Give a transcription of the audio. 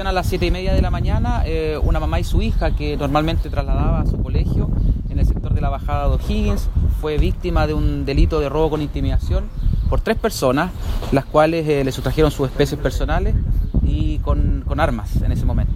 a las 7 y media de la mañana, eh, una mamá y su hija que normalmente trasladaba a su colegio en el sector de la bajada de O'Higgins fue víctima de un delito de robo con intimidación por tres personas, las cuales eh, le sustrajeron sus especies personales y con, con armas en ese momento.